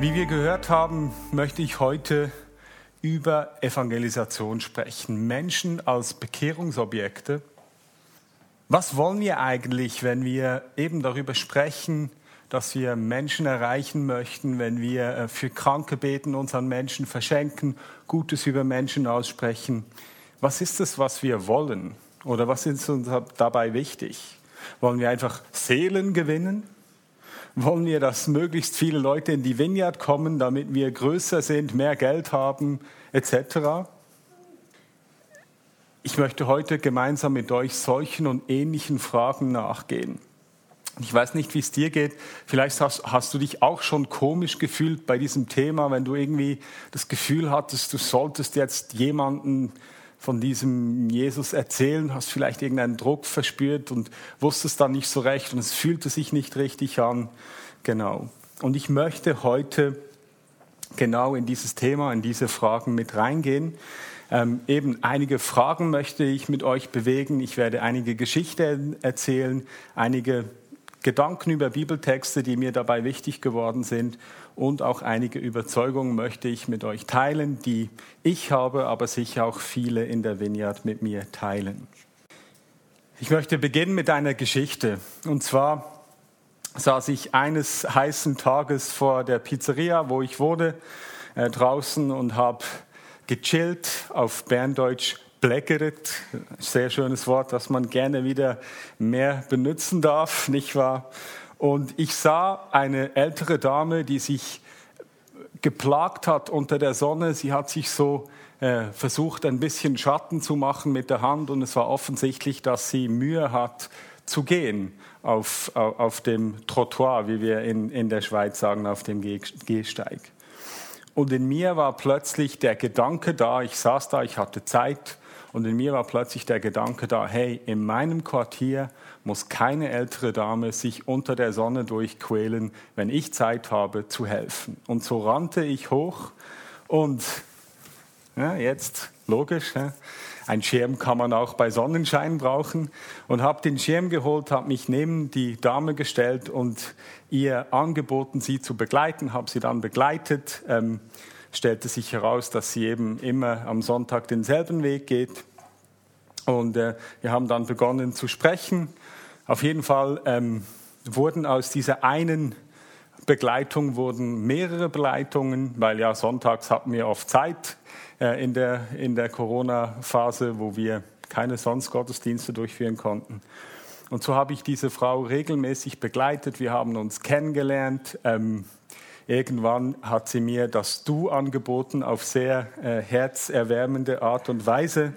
Wie wir gehört haben, möchte ich heute über Evangelisation sprechen. Menschen als Bekehrungsobjekte. Was wollen wir eigentlich, wenn wir eben darüber sprechen, dass wir Menschen erreichen möchten, wenn wir äh, für Kranke beten, uns an Menschen verschenken, Gutes über Menschen aussprechen. Was ist es, was wir wollen? Oder was ist uns dabei wichtig? Wollen wir einfach Seelen gewinnen? Wollen wir, dass möglichst viele Leute in die Vineyard kommen, damit wir größer sind, mehr Geld haben, etc.? Ich möchte heute gemeinsam mit euch solchen und ähnlichen Fragen nachgehen. Ich weiß nicht, wie es dir geht. Vielleicht hast, hast, du dich auch schon komisch gefühlt bei diesem Thema, wenn du irgendwie das Gefühl hattest, du solltest jetzt jemanden von diesem Jesus erzählen, hast vielleicht irgendeinen Druck verspürt und wusstest dann nicht so recht und es fühlte sich nicht richtig an. Genau. Und ich möchte heute genau in dieses Thema, in diese Fragen mit reingehen. Ähm, eben einige Fragen möchte ich mit euch bewegen. Ich werde einige Geschichten erzählen, einige Gedanken über Bibeltexte, die mir dabei wichtig geworden sind und auch einige Überzeugungen möchte ich mit euch teilen, die ich habe, aber sicher auch viele in der Vineyard mit mir teilen. Ich möchte beginnen mit einer Geschichte. Und zwar saß ich eines heißen Tages vor der Pizzeria, wo ich wohne, äh, draußen und habe gechillt auf Berndeutsch Bläckeret, sehr schönes Wort, das man gerne wieder mehr benutzen darf, nicht wahr? Und ich sah eine ältere Dame, die sich geplagt hat unter der Sonne. Sie hat sich so äh, versucht, ein bisschen Schatten zu machen mit der Hand und es war offensichtlich, dass sie Mühe hat zu gehen auf, auf dem Trottoir, wie wir in, in der Schweiz sagen, auf dem Gehsteig. Und in mir war plötzlich der Gedanke da, ich saß da, ich hatte Zeit und in mir war plötzlich der Gedanke da, hey, in meinem Quartier muss keine ältere Dame sich unter der Sonne durchquälen, wenn ich Zeit habe zu helfen. Und so rannte ich hoch und ja, jetzt logisch, ja, ein Schirm kann man auch bei Sonnenschein brauchen und habe den Schirm geholt, habe mich neben die Dame gestellt und ihr angeboten, sie zu begleiten, habe sie dann begleitet. Ähm, stellte sich heraus, dass sie eben immer am Sonntag denselben Weg geht. Und äh, wir haben dann begonnen zu sprechen. Auf jeden Fall ähm, wurden aus dieser einen Begleitung wurden mehrere Begleitungen, weil ja sonntags hatten wir oft Zeit äh, in der, in der Corona-Phase, wo wir keine sonst Gottesdienste durchführen konnten. Und so habe ich diese Frau regelmäßig begleitet. Wir haben uns kennengelernt. Ähm, Irgendwann hat sie mir das Du angeboten auf sehr äh, herzerwärmende Art und Weise.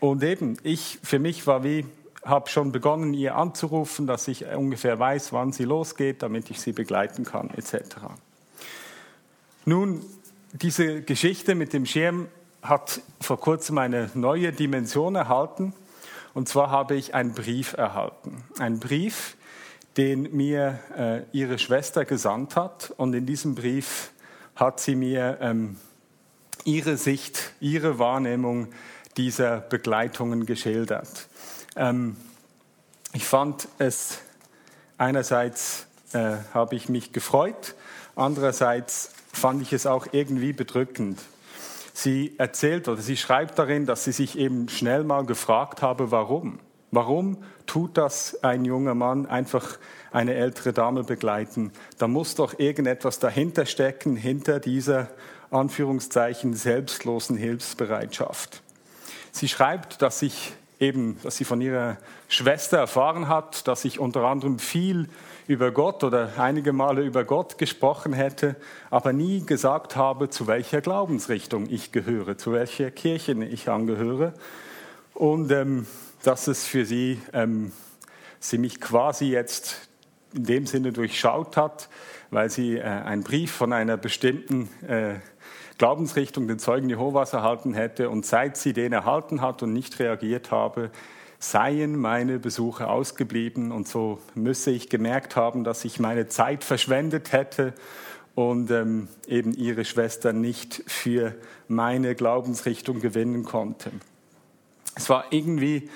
Und eben, ich, für mich war wie, habe schon begonnen, ihr anzurufen, dass ich ungefähr weiß, wann sie losgeht, damit ich sie begleiten kann, etc. Nun, diese Geschichte mit dem Schirm hat vor kurzem eine neue Dimension erhalten. Und zwar habe ich einen Brief erhalten. Ein Brief, den mir äh, ihre Schwester gesandt hat. Und in diesem Brief hat sie mir ähm, ihre Sicht, ihre Wahrnehmung dieser Begleitungen geschildert. Ähm, ich fand es einerseits äh, habe ich mich gefreut, andererseits fand ich es auch irgendwie bedrückend. Sie erzählt oder sie schreibt darin, dass sie sich eben schnell mal gefragt habe, warum. Warum tut das ein junger Mann einfach eine ältere Dame begleiten? Da muss doch irgendetwas dahinter stecken, hinter dieser Anführungszeichen selbstlosen Hilfsbereitschaft. Sie schreibt, dass sich eben, dass sie von ihrer Schwester erfahren hat, dass ich unter anderem viel über Gott oder einige Male über Gott gesprochen hätte, aber nie gesagt habe, zu welcher Glaubensrichtung ich gehöre, zu welcher Kirche ich angehöre. Und ähm, dass es für sie, ähm, sie mich quasi jetzt in dem Sinne durchschaut hat, weil sie äh, einen Brief von einer bestimmten äh, Glaubensrichtung, den Zeugen Jehovas, erhalten hätte. Und seit sie den erhalten hat und nicht reagiert habe, seien meine Besuche ausgeblieben. Und so müsse ich gemerkt haben, dass ich meine Zeit verschwendet hätte und ähm, eben ihre Schwester nicht für meine Glaubensrichtung gewinnen konnte. Es war irgendwie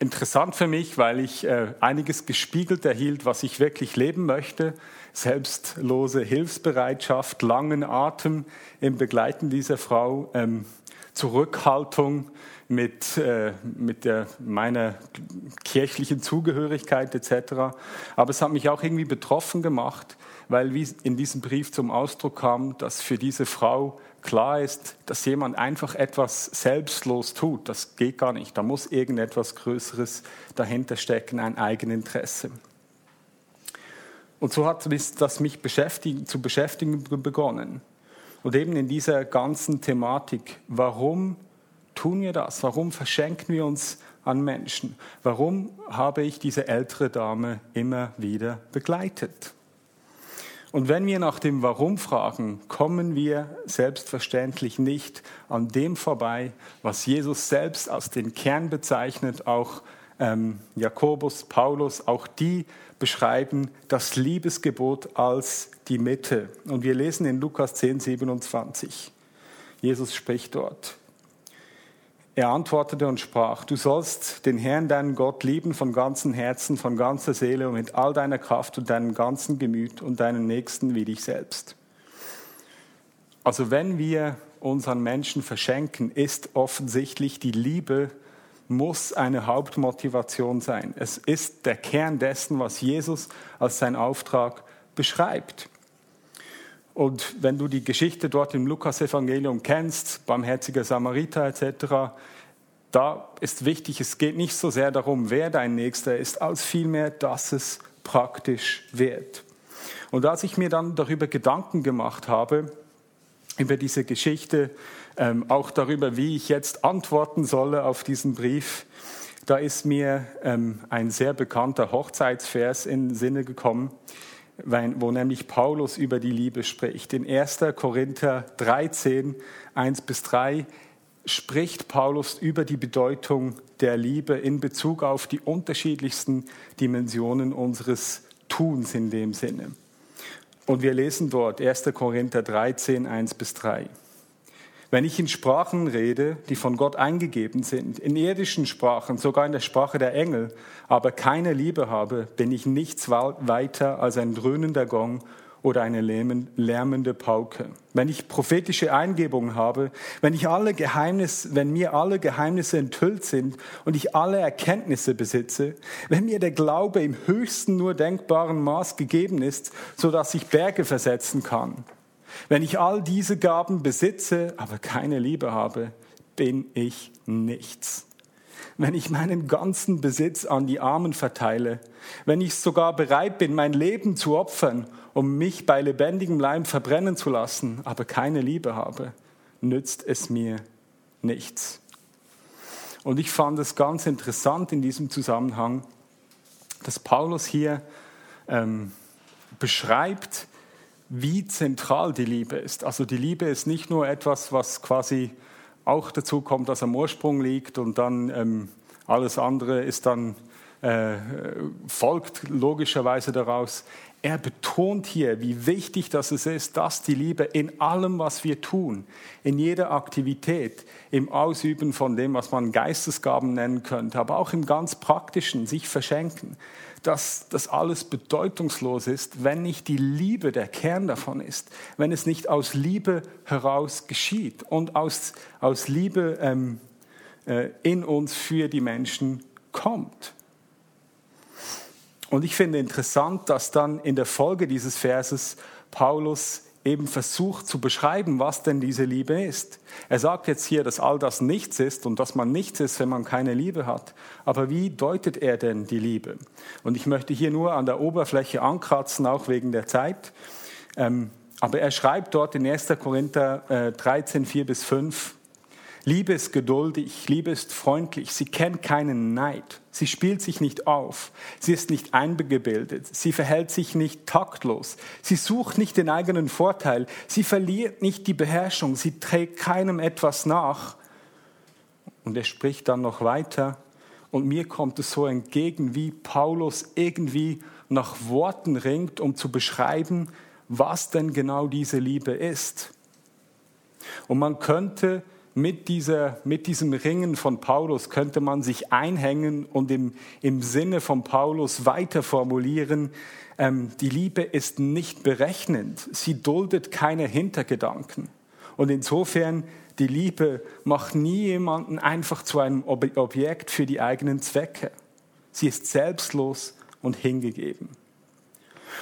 interessant für mich, weil ich äh, einiges gespiegelt erhielt, was ich wirklich leben möchte. Selbstlose Hilfsbereitschaft, langen Atem im Begleiten dieser Frau, ähm, Zurückhaltung mit, äh, mit der, meiner kirchlichen Zugehörigkeit etc. Aber es hat mich auch irgendwie betroffen gemacht, weil wie in diesem Brief zum Ausdruck kam, dass für diese Frau klar ist, dass jemand einfach etwas selbstlos tut. Das geht gar nicht. Da muss irgendetwas Größeres dahinter stecken, ein Eigeninteresse. Und so hat das mich beschäftigen, zu beschäftigen begonnen. Und eben in dieser ganzen Thematik, warum tun wir das? Warum verschenken wir uns an Menschen? Warum habe ich diese ältere Dame immer wieder begleitet? Und wenn wir nach dem Warum fragen, kommen wir selbstverständlich nicht an dem vorbei, was Jesus selbst als den Kern bezeichnet, auch ähm, Jakobus, Paulus, auch die beschreiben das Liebesgebot als die Mitte. Und wir lesen in Lukas 10, 27. Jesus spricht dort. Er antwortete und sprach, du sollst den Herrn, deinen Gott, lieben von ganzem Herzen, von ganzer Seele und mit all deiner Kraft und deinem ganzen Gemüt und deinen Nächsten wie dich selbst. Also wenn wir unseren Menschen verschenken, ist offensichtlich die Liebe muss eine Hauptmotivation sein. Es ist der Kern dessen, was Jesus als sein Auftrag beschreibt. Und wenn du die Geschichte dort im Lukas-Evangelium kennst, barmherziger Samariter etc., da ist wichtig, es geht nicht so sehr darum, wer dein Nächster ist, als vielmehr, dass es praktisch wird. Und als ich mir dann darüber Gedanken gemacht habe, über diese Geschichte, ähm, auch darüber, wie ich jetzt antworten solle auf diesen Brief, da ist mir ähm, ein sehr bekannter Hochzeitsvers in den Sinne gekommen wo nämlich Paulus über die Liebe spricht. In 1. Korinther 13, 1 bis 3 spricht Paulus über die Bedeutung der Liebe in Bezug auf die unterschiedlichsten Dimensionen unseres Tuns in dem Sinne. Und wir lesen dort 1. Korinther 13, 1 bis 3. Wenn ich in Sprachen rede, die von Gott eingegeben sind, in irdischen Sprachen, sogar in der Sprache der Engel, aber keine Liebe habe, bin ich nichts weiter als ein dröhnender Gong oder eine lärmende Pauke. Wenn ich prophetische Eingebungen habe, wenn, ich alle Geheimnisse, wenn mir alle Geheimnisse enthüllt sind und ich alle Erkenntnisse besitze, wenn mir der Glaube im höchsten nur denkbaren Maß gegeben ist, so dass ich Berge versetzen kann, wenn ich all diese Gaben besitze, aber keine Liebe habe, bin ich nichts. Wenn ich meinen ganzen Besitz an die Armen verteile, wenn ich sogar bereit bin, mein Leben zu opfern, um mich bei lebendigem Leib verbrennen zu lassen, aber keine Liebe habe, nützt es mir nichts. Und ich fand es ganz interessant in diesem Zusammenhang, dass Paulus hier ähm, beschreibt, wie zentral die Liebe ist. Also die Liebe ist nicht nur etwas, was quasi auch dazu kommt, dass am Ursprung liegt und dann ähm, alles andere ist dann äh, folgt logischerweise daraus. Er betont hier, wie wichtig das ist, dass die Liebe in allem, was wir tun, in jeder Aktivität, im Ausüben von dem, was man Geistesgaben nennen könnte, aber auch im ganz praktischen, sich verschenken, dass das alles bedeutungslos ist, wenn nicht die Liebe der Kern davon ist, wenn es nicht aus Liebe heraus geschieht und aus, aus Liebe ähm, äh, in uns für die Menschen kommt. Und ich finde interessant, dass dann in der Folge dieses Verses Paulus eben versucht zu beschreiben, was denn diese Liebe ist. Er sagt jetzt hier, dass all das nichts ist und dass man nichts ist, wenn man keine Liebe hat. Aber wie deutet er denn die Liebe? Und ich möchte hier nur an der Oberfläche ankratzen, auch wegen der Zeit. Ähm, aber er schreibt dort in 1. Korinther 13, äh, 4 bis 5, Liebe ist geduldig, Liebe ist freundlich, sie kennt keinen Neid, sie spielt sich nicht auf, sie ist nicht eingebildet, sie verhält sich nicht taktlos, sie sucht nicht den eigenen Vorteil, sie verliert nicht die Beherrschung, sie trägt keinem etwas nach. Und er spricht dann noch weiter. Und mir kommt es so entgegen, wie Paulus irgendwie nach Worten ringt, um zu beschreiben, was denn genau diese Liebe ist. Und man könnte mit, dieser, mit diesem Ringen von Paulus könnte man sich einhängen und im, im Sinne von Paulus weiter formulieren, ähm, die Liebe ist nicht berechnend, sie duldet keine Hintergedanken. Und insofern, die Liebe macht nie jemanden einfach zu einem Objekt für die eigenen Zwecke. Sie ist selbstlos und hingegeben.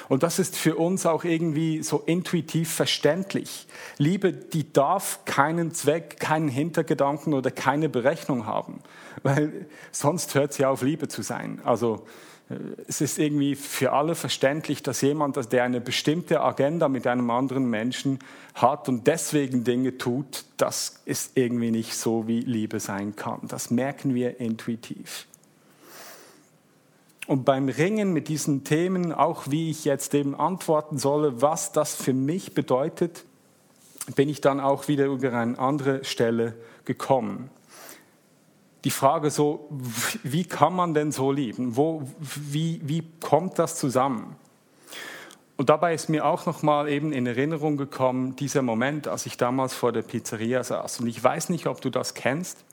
Und das ist für uns auch irgendwie so intuitiv verständlich. Liebe, die darf keinen Zweck, keinen Hintergedanken oder keine Berechnung haben, weil sonst hört sie auf, Liebe zu sein. Also äh, es ist irgendwie für alle verständlich, dass jemand, der eine bestimmte Agenda mit einem anderen Menschen hat und deswegen Dinge tut, das ist irgendwie nicht so, wie Liebe sein kann. Das merken wir intuitiv. Und beim Ringen mit diesen Themen, auch wie ich jetzt eben antworten solle, was das für mich bedeutet, bin ich dann auch wieder über eine andere Stelle gekommen. Die Frage so, wie kann man denn so lieben? Wo, wie, wie kommt das zusammen? Und dabei ist mir auch nochmal eben in Erinnerung gekommen, dieser Moment, als ich damals vor der Pizzeria saß. Und ich weiß nicht, ob du das kennst,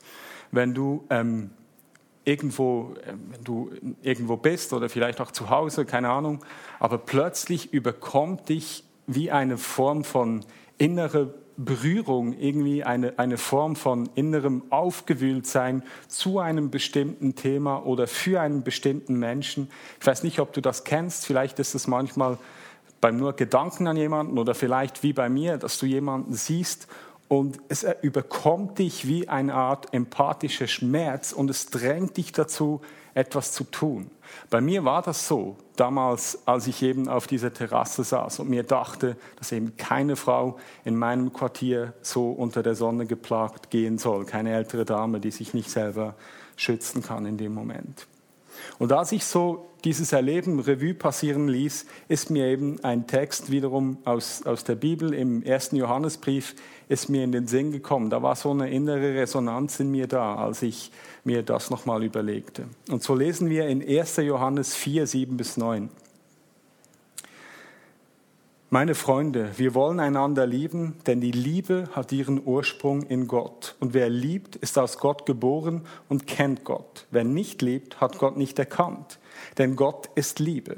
wenn du ähm, irgendwo, äh, wenn du irgendwo bist oder vielleicht auch zu Hause, keine Ahnung, aber plötzlich überkommt dich wie eine Form von innerer Berührung, irgendwie eine, eine Form von innerem Aufgewühltsein zu einem bestimmten Thema oder für einen bestimmten Menschen. Ich weiß nicht, ob du das kennst, vielleicht ist es manchmal beim nur Gedanken an jemanden oder vielleicht wie bei mir, dass du jemanden siehst und es überkommt dich wie eine Art empathischer Schmerz und es drängt dich dazu, etwas zu tun. Bei mir war das so, damals, als ich eben auf dieser Terrasse saß und mir dachte, dass eben keine Frau in meinem Quartier so unter der Sonne geplagt gehen soll, keine ältere Dame, die sich nicht selber schützen kann in dem Moment. Und als ich so dieses Erleben Revue passieren ließ, ist mir eben ein Text wiederum aus, aus der Bibel im ersten Johannesbrief ist mir in den Sinn gekommen. Da war so eine innere Resonanz in mir da, als ich mir das nochmal überlegte. Und so lesen wir in 1. Johannes 4, 7 bis 9. Meine Freunde, wir wollen einander lieben, denn die Liebe hat ihren Ursprung in Gott. Und wer liebt, ist aus Gott geboren und kennt Gott. Wer nicht liebt, hat Gott nicht erkannt. Denn Gott ist Liebe.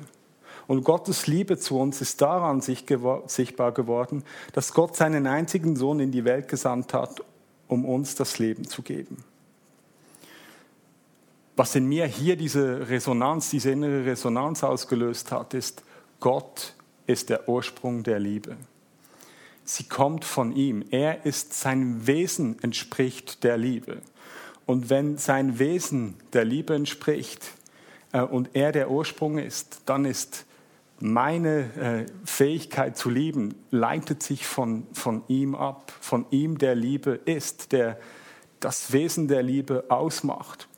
Und Gottes Liebe zu uns ist daran sichtbar geworden, dass Gott seinen einzigen Sohn in die Welt gesandt hat, um uns das Leben zu geben. Was in mir hier diese Resonanz, diese innere Resonanz ausgelöst hat, ist, Gott ist der Ursprung der Liebe. Sie kommt von ihm. Er ist sein Wesen entspricht der Liebe. Und wenn sein Wesen der Liebe entspricht äh, und er der Ursprung ist, dann ist meine äh, Fähigkeit zu lieben, leitet sich von, von ihm ab, von ihm der Liebe ist, der das Wesen der Liebe ausmacht.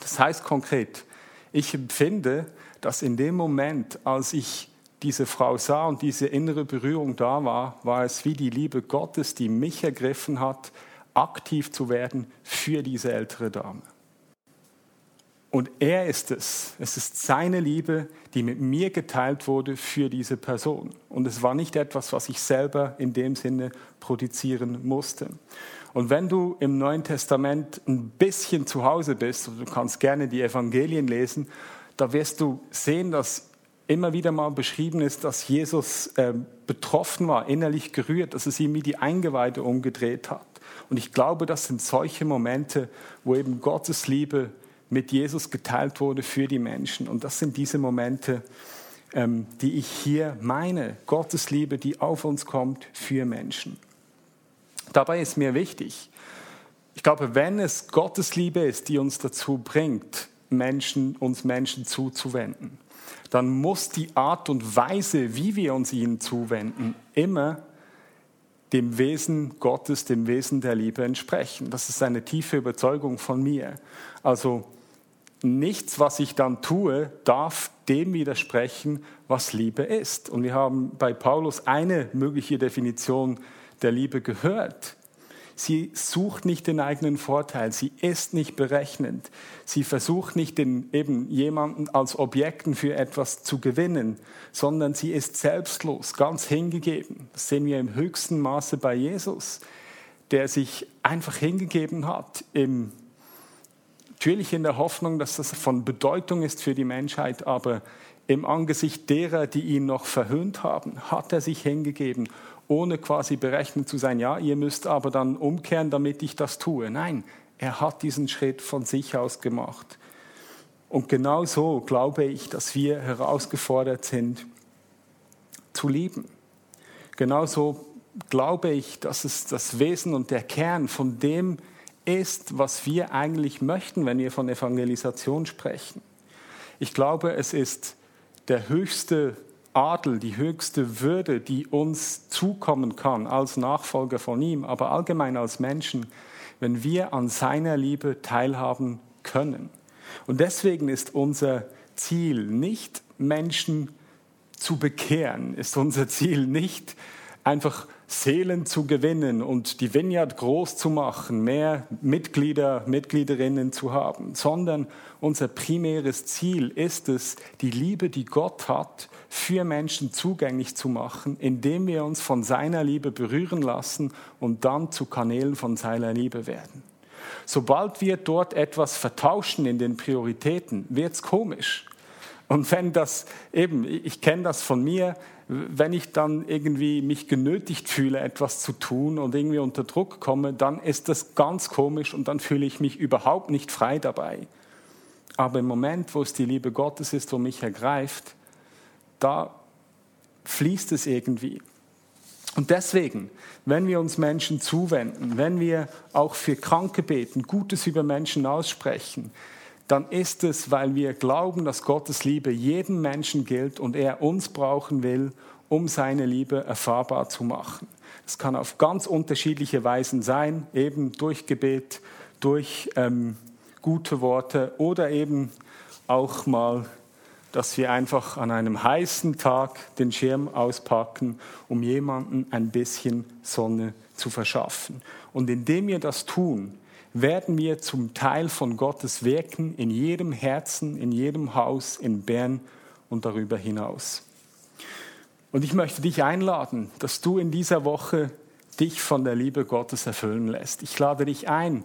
Das heißt konkret, ich empfinde, dass in dem Moment, als ich diese Frau sah und diese innere Berührung da war, war es wie die Liebe Gottes, die mich ergriffen hat, aktiv zu werden für diese ältere Dame. Und er ist es. Es ist seine Liebe, die mit mir geteilt wurde für diese Person. Und es war nicht etwas, was ich selber in dem Sinne produzieren musste. Und wenn du im Neuen Testament ein bisschen zu Hause bist, du kannst gerne die Evangelien lesen, da wirst du sehen, dass immer wieder mal beschrieben ist, dass Jesus äh, betroffen war, innerlich gerührt, dass es ihm wie die Eingeweide umgedreht hat. Und ich glaube, das sind solche Momente, wo eben Gottes Liebe mit Jesus geteilt wurde für die Menschen. Und das sind diese Momente, ähm, die ich hier meine. Gottes Liebe, die auf uns kommt für Menschen. Dabei ist mir wichtig, ich glaube, wenn es Gottes Liebe ist, die uns dazu bringt, Menschen, uns Menschen zuzuwenden, dann muss die Art und Weise, wie wir uns ihnen zuwenden, immer dem Wesen Gottes, dem Wesen der Liebe entsprechen. Das ist eine tiefe Überzeugung von mir. Also nichts, was ich dann tue, darf dem widersprechen, was Liebe ist. Und wir haben bei Paulus eine mögliche Definition der Liebe gehört. Sie sucht nicht den eigenen Vorteil, sie ist nicht berechnend, sie versucht nicht den, eben jemanden als Objekten für etwas zu gewinnen, sondern sie ist selbstlos, ganz hingegeben. Das sehen wir im höchsten Maße bei Jesus, der sich einfach hingegeben hat, im, natürlich in der Hoffnung, dass das von Bedeutung ist für die Menschheit, aber im Angesicht derer, die ihn noch verhöhnt haben, hat er sich hingegeben ohne quasi berechnet zu sein, ja, ihr müsst aber dann umkehren, damit ich das tue. Nein, er hat diesen Schritt von sich aus gemacht. Und genau so glaube ich, dass wir herausgefordert sind, zu lieben. Genauso glaube ich, dass es das Wesen und der Kern von dem ist, was wir eigentlich möchten, wenn wir von Evangelisation sprechen. Ich glaube, es ist der höchste Adel, die höchste Würde, die uns zukommen kann als Nachfolger von ihm, aber allgemein als Menschen, wenn wir an seiner Liebe teilhaben können. Und deswegen ist unser Ziel nicht Menschen zu bekehren, ist unser Ziel nicht einfach Seelen zu gewinnen und die Vineyard groß zu machen, mehr Mitglieder, Mitgliederinnen zu haben, sondern unser primäres Ziel ist es, die Liebe, die Gott hat, für Menschen zugänglich zu machen, indem wir uns von seiner Liebe berühren lassen und dann zu Kanälen von seiner Liebe werden. Sobald wir dort etwas vertauschen in den Prioritäten, wird es komisch. Und wenn das eben, ich kenne das von mir, wenn ich dann irgendwie mich genötigt fühle, etwas zu tun und irgendwie unter Druck komme, dann ist das ganz komisch und dann fühle ich mich überhaupt nicht frei dabei. Aber im Moment, wo es die Liebe Gottes ist, wo mich ergreift, da fließt es irgendwie. Und deswegen, wenn wir uns Menschen zuwenden, wenn wir auch für Kranke beten, Gutes über Menschen aussprechen, dann ist es, weil wir glauben, dass Gottes Liebe jedem Menschen gilt und er uns brauchen will, um seine Liebe erfahrbar zu machen. Das kann auf ganz unterschiedliche Weisen sein, eben durch Gebet, durch ähm, gute Worte oder eben auch mal, dass wir einfach an einem heißen Tag den Schirm auspacken, um jemanden ein bisschen Sonne zu verschaffen. Und indem wir das tun, werden wir zum Teil von Gottes Wirken in jedem Herzen, in jedem Haus in Bern und darüber hinaus. Und ich möchte dich einladen, dass du in dieser Woche dich von der Liebe Gottes erfüllen lässt. Ich lade dich ein,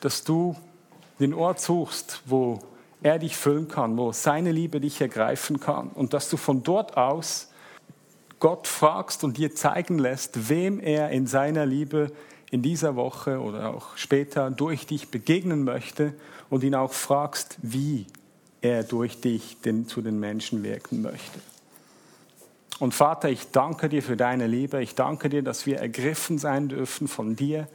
dass du den Ort suchst, wo er dich füllen kann, wo seine Liebe dich ergreifen kann und dass du von dort aus Gott fragst und dir zeigen lässt, wem er in seiner Liebe in dieser Woche oder auch später durch dich begegnen möchte und ihn auch fragst, wie er durch dich den, zu den Menschen wirken möchte. Und Vater, ich danke dir für deine Liebe. Ich danke dir, dass wir ergriffen sein dürfen von dir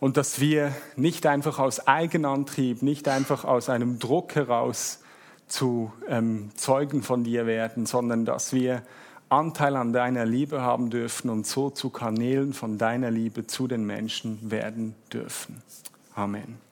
und dass wir nicht einfach aus Eigenantrieb, nicht einfach aus einem Druck heraus zu ähm, Zeugen von dir werden, sondern dass wir Anteil an deiner Liebe haben dürfen und so zu Kanälen von deiner Liebe zu den Menschen werden dürfen. Amen.